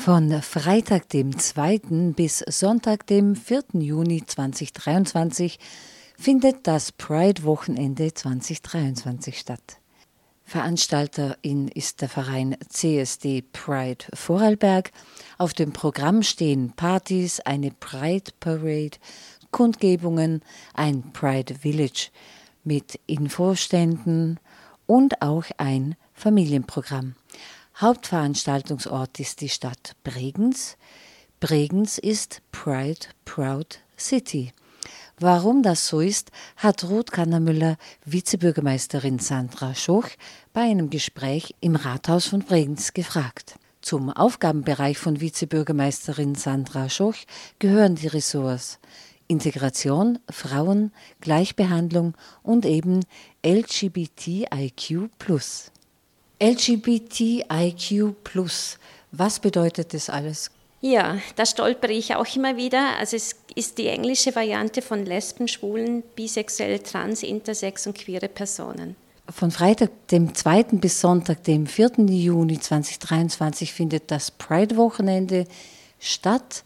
Von Freitag, dem 2. bis Sonntag, dem 4. Juni 2023 findet das Pride-Wochenende 2023 statt. Veranstalterin ist der Verein CSD Pride Vorarlberg. Auf dem Programm stehen Partys, eine Pride Parade, Kundgebungen, ein Pride Village mit Infoständen und auch ein Familienprogramm. Hauptveranstaltungsort ist die Stadt Bregenz. Bregenz ist Pride Proud City. Warum das so ist, hat Ruth Kannermüller, Vizebürgermeisterin Sandra Schoch, bei einem Gespräch im Rathaus von Bregenz gefragt. Zum Aufgabenbereich von Vizebürgermeisterin Sandra Schoch gehören die Ressorts Integration, Frauen, Gleichbehandlung und eben LGBTIQ. LGBTIQ. Was bedeutet das alles? Ja, da stolpere ich auch immer wieder. Also es ist die englische Variante von Lesben, Schwulen, Bisexuell, Trans, Intersex und queere Personen. Von Freitag, dem 2. bis Sonntag, dem 4. Juni 2023 findet das Pride-Wochenende statt.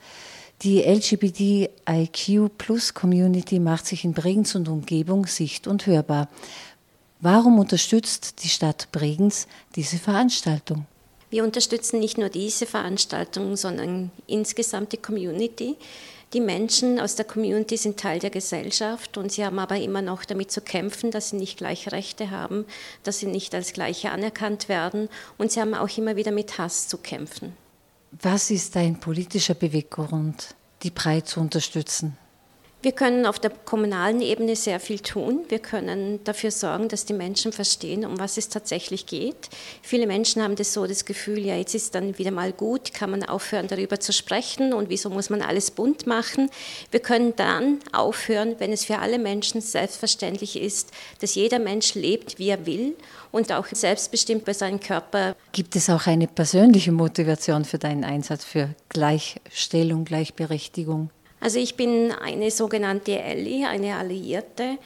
Die LGBTIQ-Plus-Community macht sich in Bregenz und Umgebung sicht- und hörbar. Warum unterstützt die Stadt Bregenz diese Veranstaltung? Wir unterstützen nicht nur diese Veranstaltung, sondern insgesamt die Community. Die Menschen aus der Community sind Teil der Gesellschaft und sie haben aber immer noch damit zu kämpfen, dass sie nicht gleiche Rechte haben, dass sie nicht als gleiche anerkannt werden und sie haben auch immer wieder mit Hass zu kämpfen. Was ist dein politischer Beweggrund, die Brei zu unterstützen? Wir können auf der kommunalen Ebene sehr viel tun. Wir können dafür sorgen, dass die Menschen verstehen, um was es tatsächlich geht. Viele Menschen haben das so das Gefühl, ja, jetzt ist dann wieder mal gut, kann man aufhören, darüber zu sprechen und wieso muss man alles bunt machen. Wir können dann aufhören, wenn es für alle Menschen selbstverständlich ist, dass jeder Mensch lebt, wie er will und auch selbstbestimmt bei seinem Körper. Gibt es auch eine persönliche Motivation für deinen Einsatz für Gleichstellung, Gleichberechtigung? Also ich bin eine sogenannte Ellie, eine Alliierte.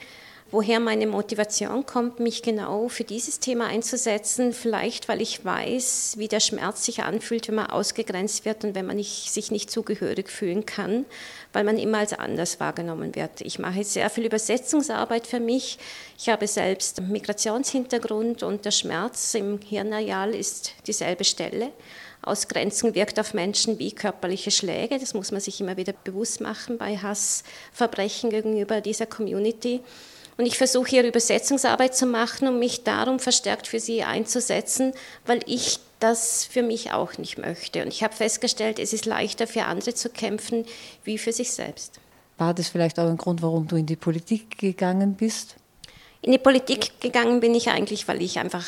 Woher meine Motivation kommt, mich genau für dieses Thema einzusetzen, vielleicht weil ich weiß, wie der Schmerz sich anfühlt, wenn man ausgegrenzt wird und wenn man nicht, sich nicht zugehörig fühlen kann, weil man immer als anders wahrgenommen wird. Ich mache sehr viel Übersetzungsarbeit für mich. Ich habe selbst Migrationshintergrund und der Schmerz im Hirnareal ist dieselbe Stelle. Ausgrenzung wirkt auf Menschen wie körperliche Schläge. Das muss man sich immer wieder bewusst machen bei Hassverbrechen gegenüber dieser Community. Und ich versuche hier Übersetzungsarbeit zu machen, um mich darum verstärkt für sie einzusetzen, weil ich das für mich auch nicht möchte. Und ich habe festgestellt, es ist leichter für andere zu kämpfen wie für sich selbst. War das vielleicht auch ein Grund, warum du in die Politik gegangen bist? In die Politik gegangen bin ich eigentlich, weil ich einfach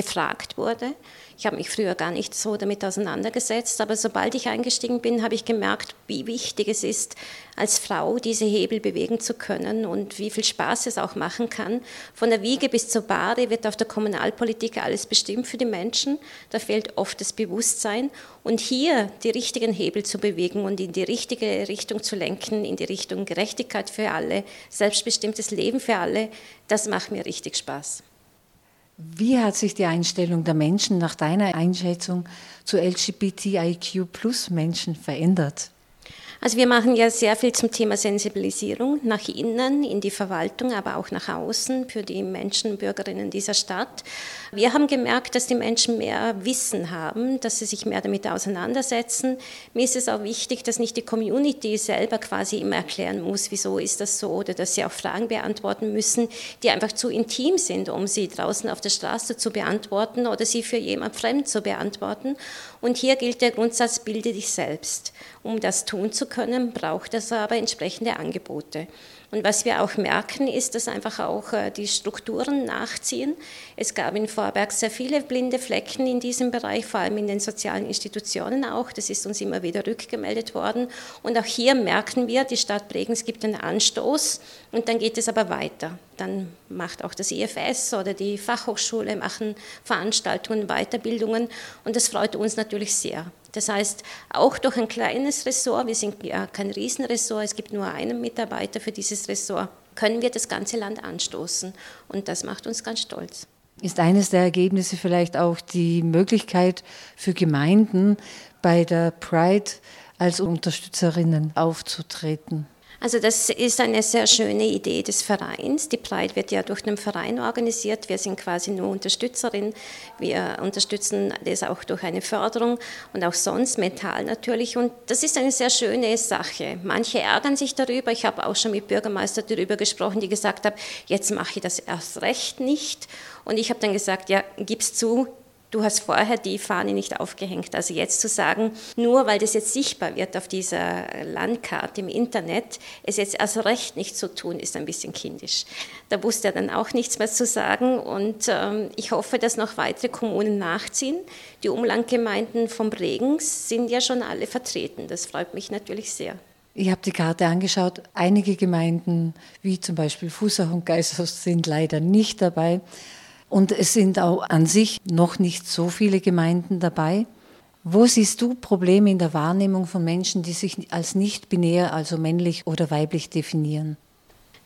gefragt wurde. Ich habe mich früher gar nicht so damit auseinandergesetzt, aber sobald ich eingestiegen bin, habe ich gemerkt, wie wichtig es ist, als Frau diese Hebel bewegen zu können und wie viel Spaß es auch machen kann. Von der Wiege bis zur Bahre wird auf der Kommunalpolitik alles bestimmt für die Menschen. Da fehlt oft das Bewusstsein. Und hier die richtigen Hebel zu bewegen und in die richtige Richtung zu lenken, in die Richtung Gerechtigkeit für alle, selbstbestimmtes Leben für alle, das macht mir richtig Spaß. Wie hat sich die Einstellung der Menschen nach deiner Einschätzung zu LGBTIQ-Plus-Menschen verändert? Also wir machen ja sehr viel zum Thema Sensibilisierung nach innen, in die Verwaltung, aber auch nach außen für die Menschen, Bürgerinnen dieser Stadt. Wir haben gemerkt, dass die Menschen mehr Wissen haben, dass sie sich mehr damit auseinandersetzen. Mir ist es auch wichtig, dass nicht die Community selber quasi immer erklären muss, wieso ist das so, oder dass sie auch Fragen beantworten müssen, die einfach zu intim sind, um sie draußen auf der Straße zu beantworten oder sie für jemand fremd zu beantworten. Und hier gilt der Grundsatz, bilde dich selbst. Um das tun zu können, braucht es aber entsprechende Angebote. Und was wir auch merken, ist, dass einfach auch äh, die Strukturen nachziehen. Es gab in Vorberg sehr viele blinde Flecken in diesem Bereich, vor allem in den sozialen Institutionen auch. Das ist uns immer wieder rückgemeldet worden. Und auch hier merken wir, die Stadt Bregenz gibt einen Anstoß und dann geht es aber weiter. Dann macht auch das IFS oder die Fachhochschule machen Veranstaltungen, Weiterbildungen und das freut uns natürlich sehr. Das heißt, auch durch ein kleines Ressort, wir sind ja kein Riesenressort, es gibt nur einen Mitarbeiter für dieses Ressort, können wir das ganze Land anstoßen. Und das macht uns ganz stolz. ist eines der Ergebnisse vielleicht auch die Möglichkeit für Gemeinden bei der Pride als Unterstützerinnen aufzutreten. Also das ist eine sehr schöne Idee des Vereins. Die Pride wird ja durch den Verein organisiert. Wir sind quasi nur Unterstützerin. Wir unterstützen das auch durch eine Förderung und auch sonst mental natürlich. Und das ist eine sehr schöne Sache. Manche ärgern sich darüber. Ich habe auch schon mit Bürgermeister darüber gesprochen, die gesagt haben, jetzt mache ich das erst recht nicht. Und ich habe dann gesagt, ja, gib's zu, Du hast vorher die Fahne nicht aufgehängt. Also jetzt zu sagen, nur weil das jetzt sichtbar wird auf dieser Landkarte im Internet, es jetzt erst recht nicht zu tun, ist ein bisschen kindisch. Da wusste er dann auch nichts mehr zu sagen und ähm, ich hoffe, dass noch weitere Kommunen nachziehen. Die Umlandgemeinden vom Bregenz sind ja schon alle vertreten. Das freut mich natürlich sehr. Ich habe die Karte angeschaut. Einige Gemeinden, wie zum Beispiel Fußach und Geisers, sind leider nicht dabei. Und es sind auch an sich noch nicht so viele Gemeinden dabei. Wo siehst du Probleme in der Wahrnehmung von Menschen, die sich als nicht binär, also männlich oder weiblich definieren?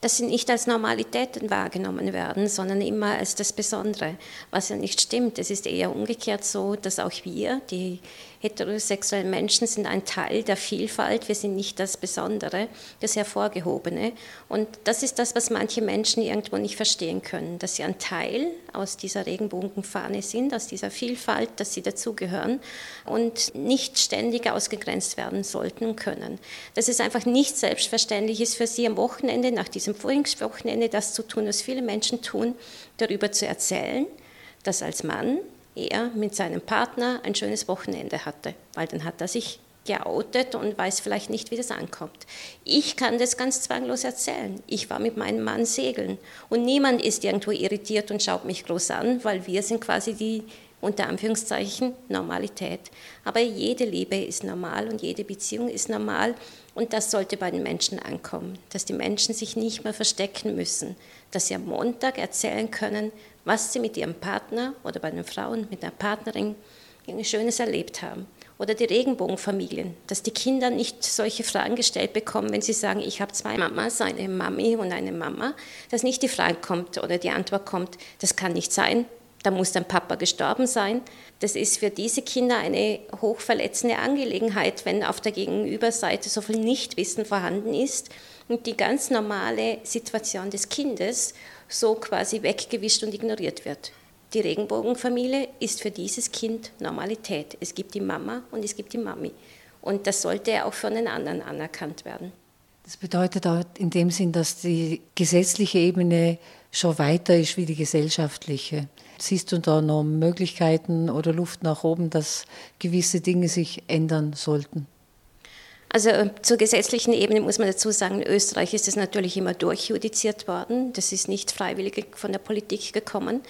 dass sie nicht als Normalitäten wahrgenommen werden, sondern immer als das Besondere, was ja nicht stimmt. Es ist eher umgekehrt so, dass auch wir, die heterosexuellen Menschen sind ein Teil der Vielfalt. Wir sind nicht das Besondere, das Hervorgehobene. Und das ist das, was manche Menschen irgendwo nicht verstehen können, dass sie ein Teil aus dieser Regenbogenfahne sind, aus dieser Vielfalt, dass sie dazugehören und nicht ständig ausgegrenzt werden sollten und können. Dass es einfach nicht selbstverständlich ist für sie am Wochenende, nach diesem Frühlingswochenende, das zu tun, was viele Menschen tun, darüber zu erzählen, dass als Mann er mit seinem Partner ein schönes Wochenende hatte, weil dann hat er sich geoutet und weiß vielleicht nicht, wie das ankommt. Ich kann das ganz zwanglos erzählen. Ich war mit meinem Mann segeln und niemand ist irgendwo irritiert und schaut mich groß an, weil wir sind quasi die unter Anführungszeichen Normalität. Aber jede Liebe ist normal und jede Beziehung ist normal und das sollte bei den Menschen ankommen, dass die Menschen sich nicht mehr verstecken müssen, dass sie am Montag erzählen können, was sie mit ihrem Partner oder bei den Frauen mit einer Partnerin Schönes erlebt haben. Oder die Regenbogenfamilien, dass die Kinder nicht solche Fragen gestellt bekommen, wenn sie sagen, ich habe zwei Mamas, eine Mami und eine Mama, dass nicht die Frage kommt oder die Antwort kommt, das kann nicht sein, da muss dein Papa gestorben sein. Das ist für diese Kinder eine hochverletzende Angelegenheit, wenn auf der Gegenüberseite so viel Nichtwissen vorhanden ist und die ganz normale Situation des Kindes so quasi weggewischt und ignoriert wird. Die Regenbogenfamilie ist für dieses Kind Normalität. Es gibt die Mama und es gibt die Mami. Und das sollte auch von den anderen anerkannt werden. Das bedeutet auch in dem Sinn, dass die gesetzliche Ebene schon weiter ist wie die gesellschaftliche. Siehst du da noch Möglichkeiten oder Luft nach oben, dass gewisse Dinge sich ändern sollten? Also äh, zur gesetzlichen Ebene muss man dazu sagen, in Österreich ist es natürlich immer durchjudiziert worden. Das ist nicht freiwillig von der Politik gekommen.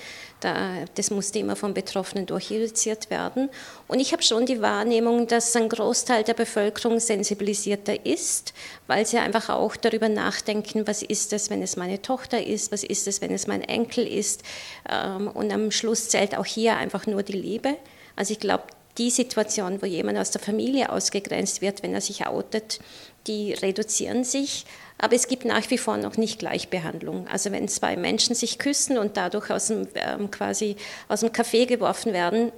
das musste immer von Betroffenen durchjudiziert werden. Und ich habe schon die Wahrnehmung, dass ein Großteil der Bevölkerung sensibilisierter ist, weil sie einfach auch darüber nachdenken, was ist es, wenn es meine Tochter ist, was ist es, wenn es mein Enkel ist. Ähm, und am Schluss zählt auch hier einfach nur die Liebe. Also ich glaube, die Situation, wo jemand aus der Familie ausgegrenzt wird, wenn er sich outet, die reduzieren sich. Aber es gibt nach wie vor noch nicht Gleichbehandlung. Also wenn zwei Menschen sich küssen und dadurch aus dem, ähm, quasi aus dem Café geworfen werden,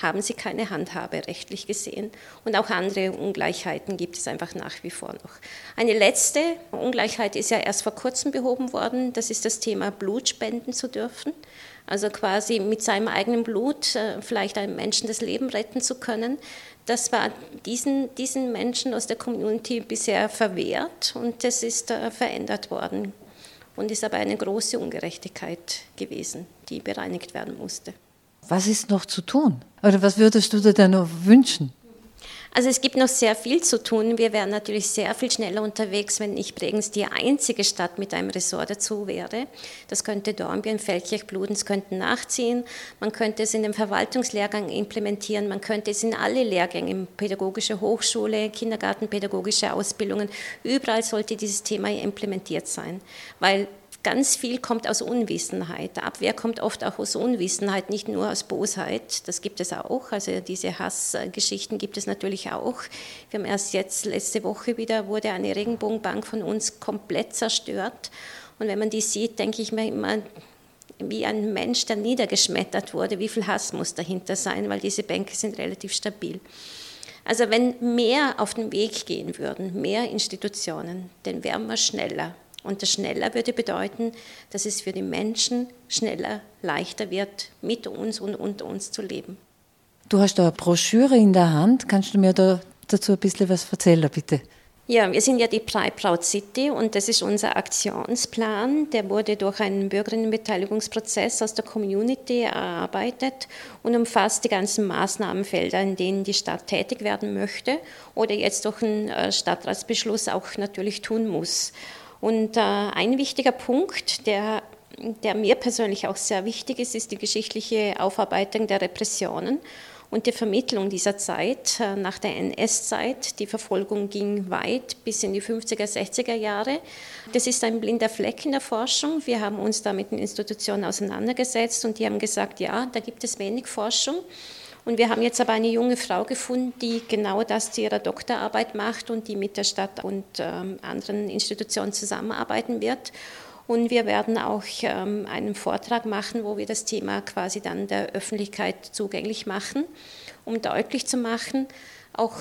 haben sie keine Handhabe rechtlich gesehen. Und auch andere Ungleichheiten gibt es einfach nach wie vor noch. Eine letzte Ungleichheit ist ja erst vor kurzem behoben worden. Das ist das Thema Blut spenden zu dürfen. Also quasi mit seinem eigenen Blut äh, vielleicht einem Menschen das Leben retten zu können. Das war diesen, diesen Menschen aus der Community bisher verwehrt und das ist äh, verändert worden und ist aber eine große Ungerechtigkeit gewesen, die bereinigt werden musste. Was ist noch zu tun? Oder was würdest du dir da noch wünschen? Also es gibt noch sehr viel zu tun. Wir wären natürlich sehr viel schneller unterwegs, wenn nicht Bregenz die einzige Stadt mit einem Ressort dazu wäre. Das könnte Dornbirn, Feldkirch, Bludenz könnten nachziehen. Man könnte es in den Verwaltungslehrgang implementieren. Man könnte es in alle Lehrgänge, pädagogische Hochschule, Kindergartenpädagogische Ausbildungen. Überall sollte dieses Thema implementiert sein, weil Ganz viel kommt aus Unwissenheit. Abwehr kommt oft auch aus Unwissenheit, nicht nur aus Bosheit. Das gibt es auch. Also diese Hassgeschichten gibt es natürlich auch. Wir haben erst jetzt letzte Woche wieder wurde eine Regenbogenbank von uns komplett zerstört. Und wenn man die sieht, denke ich mir immer, wie ein Mensch, der niedergeschmettert wurde. Wie viel Hass muss dahinter sein, weil diese Bänke sind relativ stabil. Also wenn mehr auf den Weg gehen würden, mehr Institutionen, dann wären wir schneller. Und das schneller würde bedeuten, dass es für die Menschen schneller, leichter wird, mit uns und unter uns zu leben. Du hast da eine Broschüre in der Hand. Kannst du mir da dazu ein bisschen was erzählen, bitte? Ja, wir sind ja die Pride Proud City und das ist unser Aktionsplan. Der wurde durch einen Bürgerinnenbeteiligungsprozess aus der Community erarbeitet und umfasst die ganzen Maßnahmenfelder, in denen die Stadt tätig werden möchte oder jetzt durch einen äh, Stadtratsbeschluss auch natürlich tun muss. Und äh, ein wichtiger Punkt, der der mir persönlich auch sehr wichtig ist, ist die geschichtliche Aufarbeitung der Repressionen und die Vermittlung dieser Zeit äh, nach der NS-Zeit. Die Verfolgung ging weit bis in die 50er, 60er Jahre. Das ist ein blinder Fleck in der Forschung. Wir haben uns da mit den Institutionen auseinandergesetzt und die haben gesagt, ja, da gibt es wenig Forschung. Und wir haben jetzt aber eine junge Frau gefunden, die genau das zu ihrer Doktorarbeit macht und die mit der Stadt und ähm, anderen Institutionen zusammenarbeiten wird. Und wir werden auch ähm, einen Vortrag machen, wo wir das Thema quasi dann der Öffentlichkeit zugänglich machen, um deutlich zu machen, auch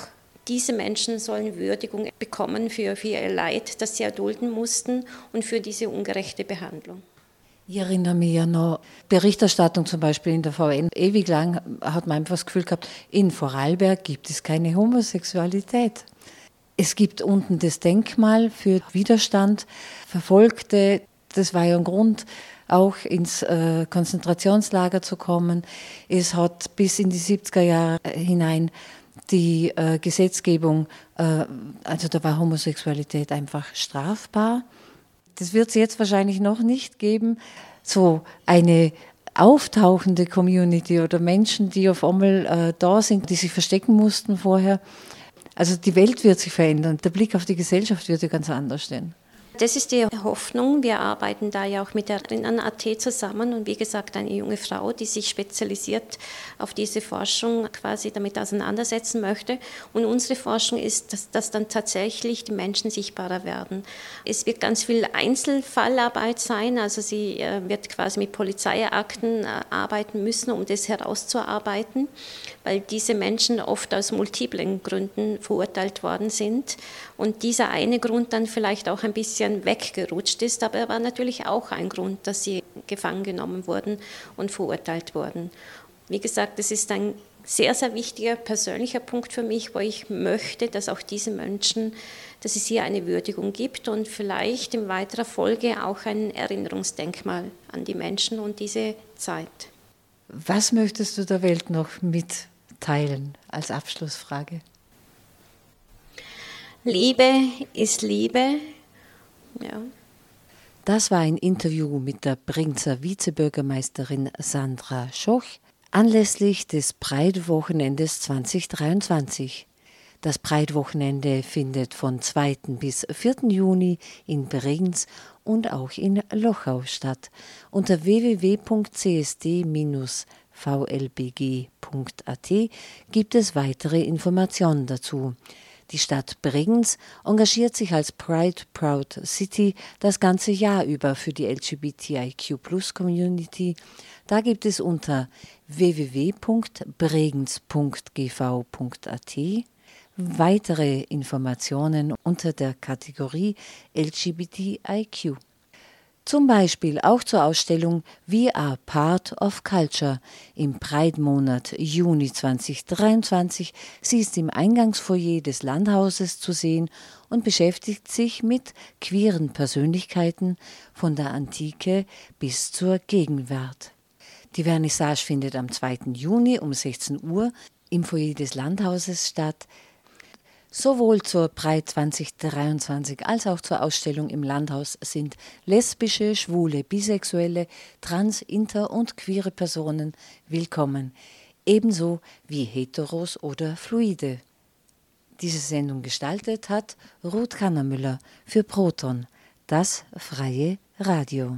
diese Menschen sollen Würdigung bekommen für, für ihr Leid, das sie erdulden mussten und für diese ungerechte Behandlung. Ich erinnere mich ja noch, Berichterstattung zum Beispiel in der VN, ewig lang hat man einfach das Gefühl gehabt, in Vorarlberg gibt es keine Homosexualität. Es gibt unten das Denkmal für Widerstand, Verfolgte, das war ja ein Grund, auch ins äh, Konzentrationslager zu kommen. Es hat bis in die 70er Jahre hinein die äh, Gesetzgebung, äh, also da war Homosexualität einfach strafbar. Das wird es jetzt wahrscheinlich noch nicht geben. So eine auftauchende Community oder Menschen, die auf einmal äh, da sind, die sich verstecken mussten vorher. Also die Welt wird sich verändern. Der Blick auf die Gesellschaft wird ja ganz anders stehen. Das ist die Hoffnung. Wir arbeiten da ja auch mit der Rinnen.at zusammen und wie gesagt eine junge Frau, die sich spezialisiert auf diese Forschung quasi damit auseinandersetzen möchte. Und unsere Forschung ist, dass, dass dann tatsächlich die Menschen sichtbarer werden. Es wird ganz viel Einzelfallarbeit sein, also sie äh, wird quasi mit Polizeiakten äh, arbeiten müssen, um das herauszuarbeiten, weil diese Menschen oft aus multiplen Gründen verurteilt worden sind und dieser eine Grund dann vielleicht auch ein bisschen weggerutscht ist, aber er war natürlich auch ein Grund, dass sie gefangen genommen wurden und verurteilt wurden. Wie gesagt, das ist ein sehr, sehr wichtiger persönlicher Punkt für mich, wo ich möchte, dass auch diese Menschen, dass es hier eine Würdigung gibt und vielleicht in weiterer Folge auch ein Erinnerungsdenkmal an die Menschen und diese Zeit. Was möchtest du der Welt noch mitteilen als Abschlussfrage? Liebe ist Liebe. Ja. Das war ein Interview mit der Brinzer Vizebürgermeisterin Sandra Schoch anlässlich des Breitwochenendes 2023. Das Breitwochenende findet von 2. bis 4. Juni in Bregenz und auch in Lochau statt. Unter www.csd-vlbg.at gibt es weitere Informationen dazu. Die Stadt Bregenz engagiert sich als Pride Proud City das ganze Jahr über für die LGBTIQ Community. Da gibt es unter www.bregenz.gv.at weitere Informationen unter der Kategorie LGBTIQ. Zum Beispiel auch zur Ausstellung We Are Part of Culture im Breitmonat Juni 2023. Sie ist im Eingangsfoyer des Landhauses zu sehen und beschäftigt sich mit queeren Persönlichkeiten von der Antike bis zur Gegenwart. Die Vernissage findet am 2. Juni um 16 Uhr im Foyer des Landhauses statt. Sowohl zur Breit 2023 als auch zur Ausstellung im Landhaus sind lesbische, schwule, bisexuelle, trans, inter und queere Personen willkommen, ebenso wie heteros oder fluide. Diese Sendung gestaltet hat Ruth Kannermüller für Proton, das freie Radio.